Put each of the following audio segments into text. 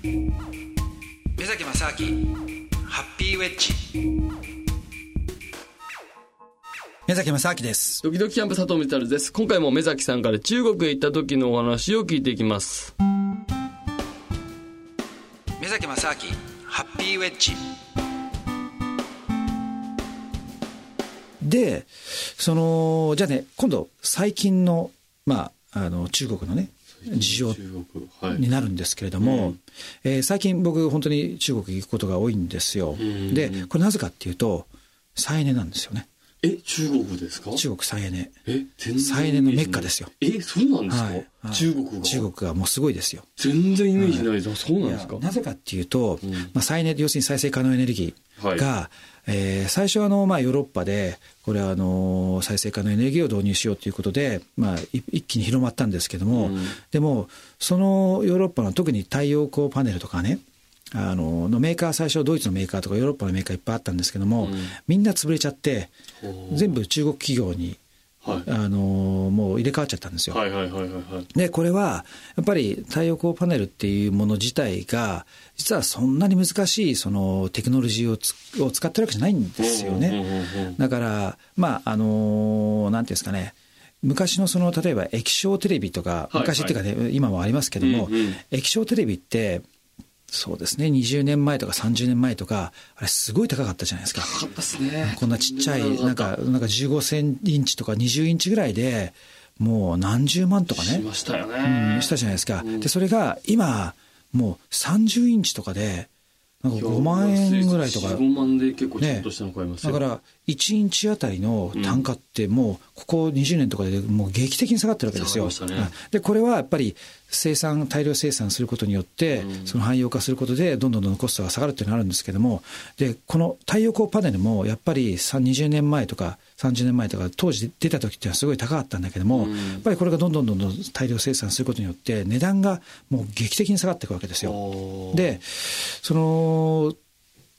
目崎正明ハッピーウェッジ。目崎正明です。ドキドキキャンプ佐藤光です。今回も目崎さんから中国へ行った時のお話を聞いていきます。目崎正明ハッピーウェッジ。でそのじゃあね今度最近のまああの中国のね事情になるんですけれども、はいえー、最近僕本当に中国行くことが多いんですよ。でこれなぜかっていうと再エネなんですよね。え中国ですか？中国再エネ。え再エネのメッカですよ。えそうなんですか、はい。中国が。中国がもうすごいですよ。全然イメージない。はい、そうなんですか？なぜかっていうと、うん、まあ、再エネ要するに再生可能エネルギーが、はい、えー、最初あの、まあ、ヨーロッパでこれはあの再生可能エネルギーを導入しようということで、まあ、一気に広まったんですけども、うん、でもそのヨーロッパの特に太陽光パネルとかねあののメーカー最初ドイツのメーカーとかヨーロッパのメーカーいっぱいあったんですけども、うん、みんな潰れちゃって全部中国企業に、はい、あのもう入れ替わっちゃったんですよ。でこれはやっぱり太陽光パネルっていうもの自体が実はそんなに難しいそのテクノロジーをつを使ってるわけじゃないんですよね。だからまああのなんていうんですかね昔のその例えば液晶テレビとか、昔っていうかね、はいはい、今もありますけども、うんうん、液晶テレビってそうですね。20年前とか30年前とかあれすごい高かったじゃないですか。高かったですね。こんなちっちゃいなんかなんか15センインチとか20インチぐらいでもう何十万とかね。しましたよね、うん、したじゃないですか、うん、でそれが今もう30インチとかでなんか5万円ぐらいとか。5万で結構ちょっとしたの買いますだから1インチあたりの単価ってもうここ20年とかでもう劇的に下がってるわけですよ。ね、でこれはやっぱり生産大量生産することによって、その汎用化することでどんどんどんどんコストが下がるっていうのがあるんですけどもでこの太陽光パネルもやっぱり20年前とか30年前とか当時出た時っていうのはすごい高かったんだけども、やっぱりこれがどんどんどんどん大量生産することによって値段がもう劇的に下がっていくわけですよ。でその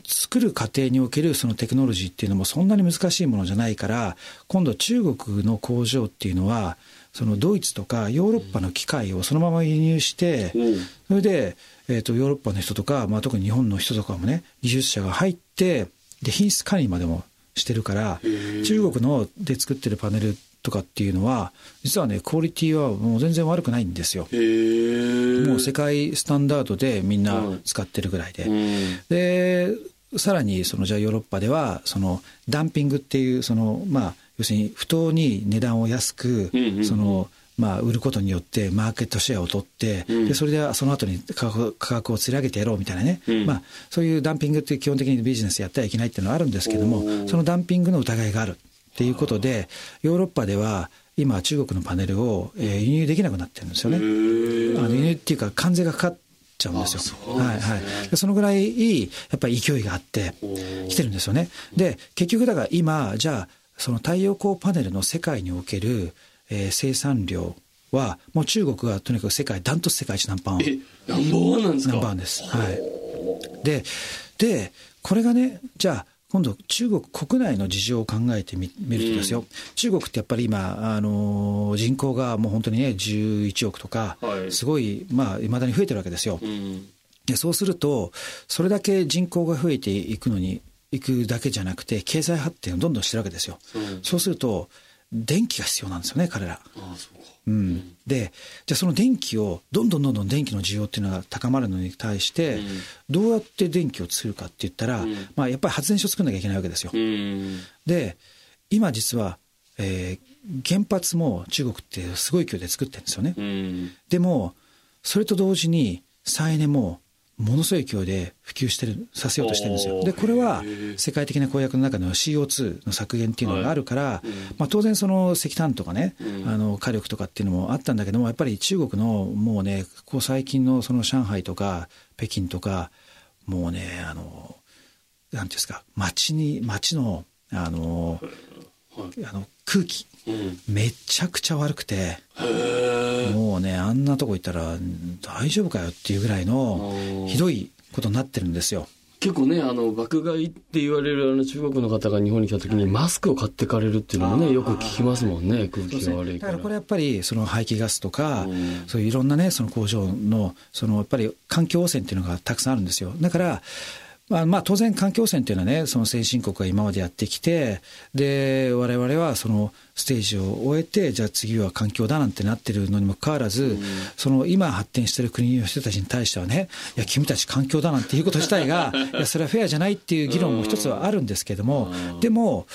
作る過程におけるそのテクノロジーっていうのもそんなに難しいものじゃないから今度中国の工場っていうのはそのドイツとかヨーロッパの機械をそのまま輸入して、それで、えー、とヨーロッパの人とか、まあ、特に日本の人とかもね技術者が入ってで品質管理までもしてるから中国ので作ってるパネルとかっていうのは実はねクオリティはもう全然悪くないんですよ。もう世界スタンダードでみんな使ってるぐらいで。でさらにそのじゃあヨーロッパではそのダンピングっていうそのまあ要するに不当に値段を安くそのまあ売ることによってマーケットシェアを取って、でそれでその後に価格価格を釣り上げてやろうみたいなね、まあそういうダンピングって基本的にビジネスやってはいけないっていうのはあるんですけどもそのダンピングの疑いがあるっていうことでヨーロッパでは今中国のパネルを、えー、輸入できなくなってるんですよね。あの輸入っていうか関税がかかっちゃうんですよ。はいはい。そのぐらいやっぱり勢いがあってきてるんですよね。で結局だから今じゃあその太陽光パネルの世界における、えー、生産量はもう中国がとにかく世界ダントツ世界一ナンバーワン。えナンバーワンなんですか？ナンバーワンです。はい。ででこれがねじゃあ今度中国国内の事情を考えてみるとですよ、うん、中国ってやっぱり今、あの人口がもう本当にね11億とか、はい、すごいまあいまだに増えてるわけですよ。うん、でそうするとそれだけ人口が増えていくのにいくだけじゃなくて経済発展をどんどんしてるわけですよ。うん、そうすると電気が必要なんですよね彼ら。あそううん、でじゃあその電気をどんどんどんどん電気の需要っていうのが高まるのに対して、どうやって電気を作るかって言ったら、まあ、やっぱり発電所作んなきゃいけないわけですよ。で今実は、えー、原発も中国ってすごい勢いで作ってるんですよね。でもそれと同時に再エネもものすごい勢いで普及してるさせようとしてるんですよ。でこれは世界的な公約の中の CO2 の削減っていうのがあるから、はいまあ、当然その石炭とかね、うん、あの火力とかっていうのもあったんだけどもやっぱり中国のもうねここ最近のその上海とか北京とかもうねあのなんていうんですか街に街のあの、はい、あの空気、うん、めちゃくちゃ悪くて。もうねあんなとこ行ったら大丈夫かよっていうぐらいのひどいことになってるんですよ。結構ね、あの、爆買いって言われるあの中国の方が日本に来た時にマスクを買ってかれるっていうのもね、よく聞きますもんね、空気が悪いから。だからこれやっぱり、その排気ガスとか、そういういろんなね、その工場の、そのやっぱり環境汚染っていうのがたくさんあるんですよ。だから、まあ、まあ当然環境汚染っていうのはね、その先進国が今までやってきて、で、我々はそのステージを終えて、じゃあ次は環境だなんてなってるのにもかかわらず、うん、その今発展してる国の人たちに対してはね、いや、君たち環境だなんていうこと自体が、いや、それはフェアじゃないっていう議論も一つはあるんですけども、でも、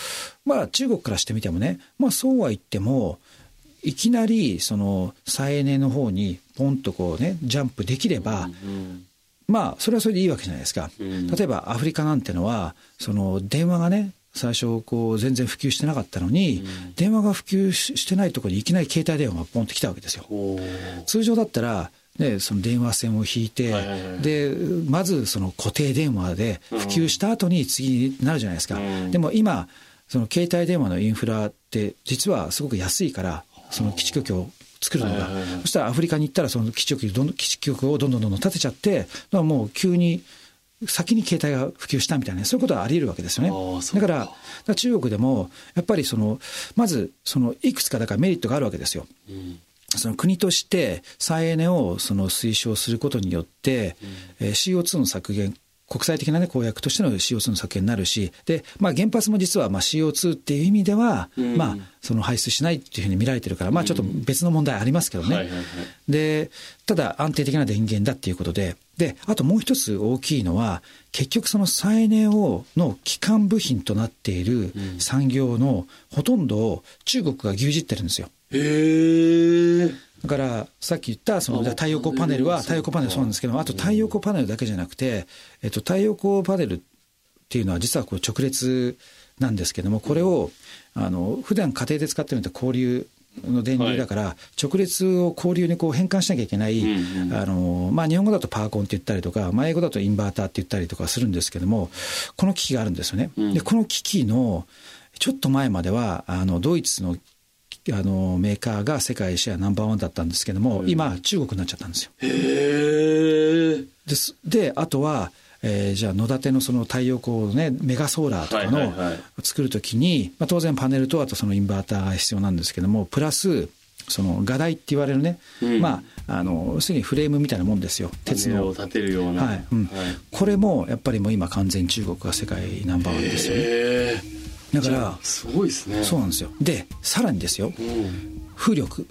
まあ中国からしてみてもね、まあそうは言っても、いきなりその再エネの方にポンとこうね、ジャンプできれば、うんまあ、それはそれでいいわけじゃないですか。例えばアフリカなんてのは、その電話がね、最初こう全然普及してなかったのに、電話が普及してないところにいきなり携帯電話がポンと来たわけですよ。通常だったら、ね、その電話線を引いて、で、まずその固定電話で普及した後に次になるじゃないですか。でも今、その携帯電話のインフラって実はすごく安いから、その基地局を作るのが、そしたらアフリカに行ったらその基地局どん基地局をどんどんどんどん建てちゃってもう急に先に携帯が普及したみたいなそういうことはあり得るわけですよね。だからから中国でもやっぱりそのまずそのいくつかだからメリットがあるわけですよ。うん。その国として再エネをその推奨することによって、うん、CO2 の削減国際的な、ね、公約としての CO2 の削減になるし、で、まあ、原発も実はまあ CO2 っていう意味では、うん、まあ、その排出しないっていうふうに見られてるから、まあ、ちょっと別の問題ありますけどね。で、ただ安定的な電源だっていうことで、で、あともう一つ大きいのは、結局その再エネをの基幹部品となっている産業のほとんどを中国が牛耳ってるんですよ。へー。だからさっき言ったその太陽光パネルは太陽光パネルそうなんですけどあと太陽光パネルだけじゃなくて、えっと、太陽光パネルっていうのは実はこう直列なんですけどもこれをあの普段家庭で使ってるのって交流の電流だから、直列を交流にこう変換しなきゃいけない、あのまあ、日本語だとパーコンって言ったりとか、まあ、英語だとインバーターって言ったりとかするんですけども、この機器があるんですよね。でこの機器のちょっと前まではあのドイツのあのメーカーが世界シェアナンバーワンだったんですけども、うん、今中国になっちゃったんですよ。へですであとは、えー、じゃあ野立のその太陽光ねメガソーラーとかの作るときに、まあ、当然パネルとあとそのインバーターが必要なんですけどもプラスその画台って言われるね、うん、まあ、あの、すぐにフレームみたいなもんですよ。鉄の。を立てるような。はい。うん。はい、これも、やっぱりもう今完全中国が世界ナンバーワンですよね。だからすごいですね。そうなんですよ。でさらにですよ、うん、風力。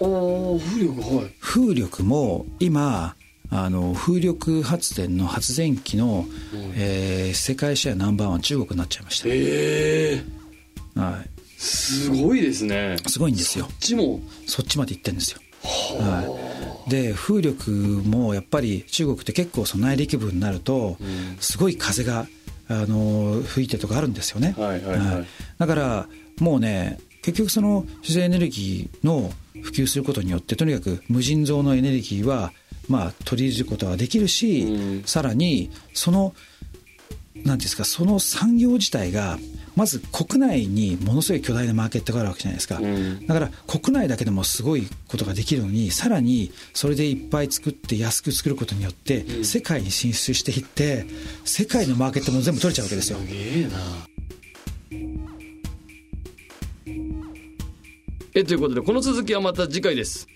お風力はい。風力も今あの風力発電の発電機の、うん、えー、世界シェアナンバーワン中国になっちゃいました。へえー、はい。すごいですね。すごいんですよ。そっちも。そっちまで行ってるんですよ。はい、で風力もやっぱり中国って結構その内陸部になると、すごい風があの吹いてとかあるんですよね。はいはいはい、だからもうね結局その自然エネルギーの普及することによってとにかく無尽蔵のエネルギーはまあ取り入れることができるし、うん、さらにそのなんですかその産業自体がまず国内にものすごい巨大なマーケットがあるわけじゃないですか、うん、だから国内だけでもすごいことができるのにさらにそれでいっぱい作って安く作ることによって世界に進出していって世界のマーケットも全部取れちゃうわけですよ。すげえなえということでこの続きはまた次回です。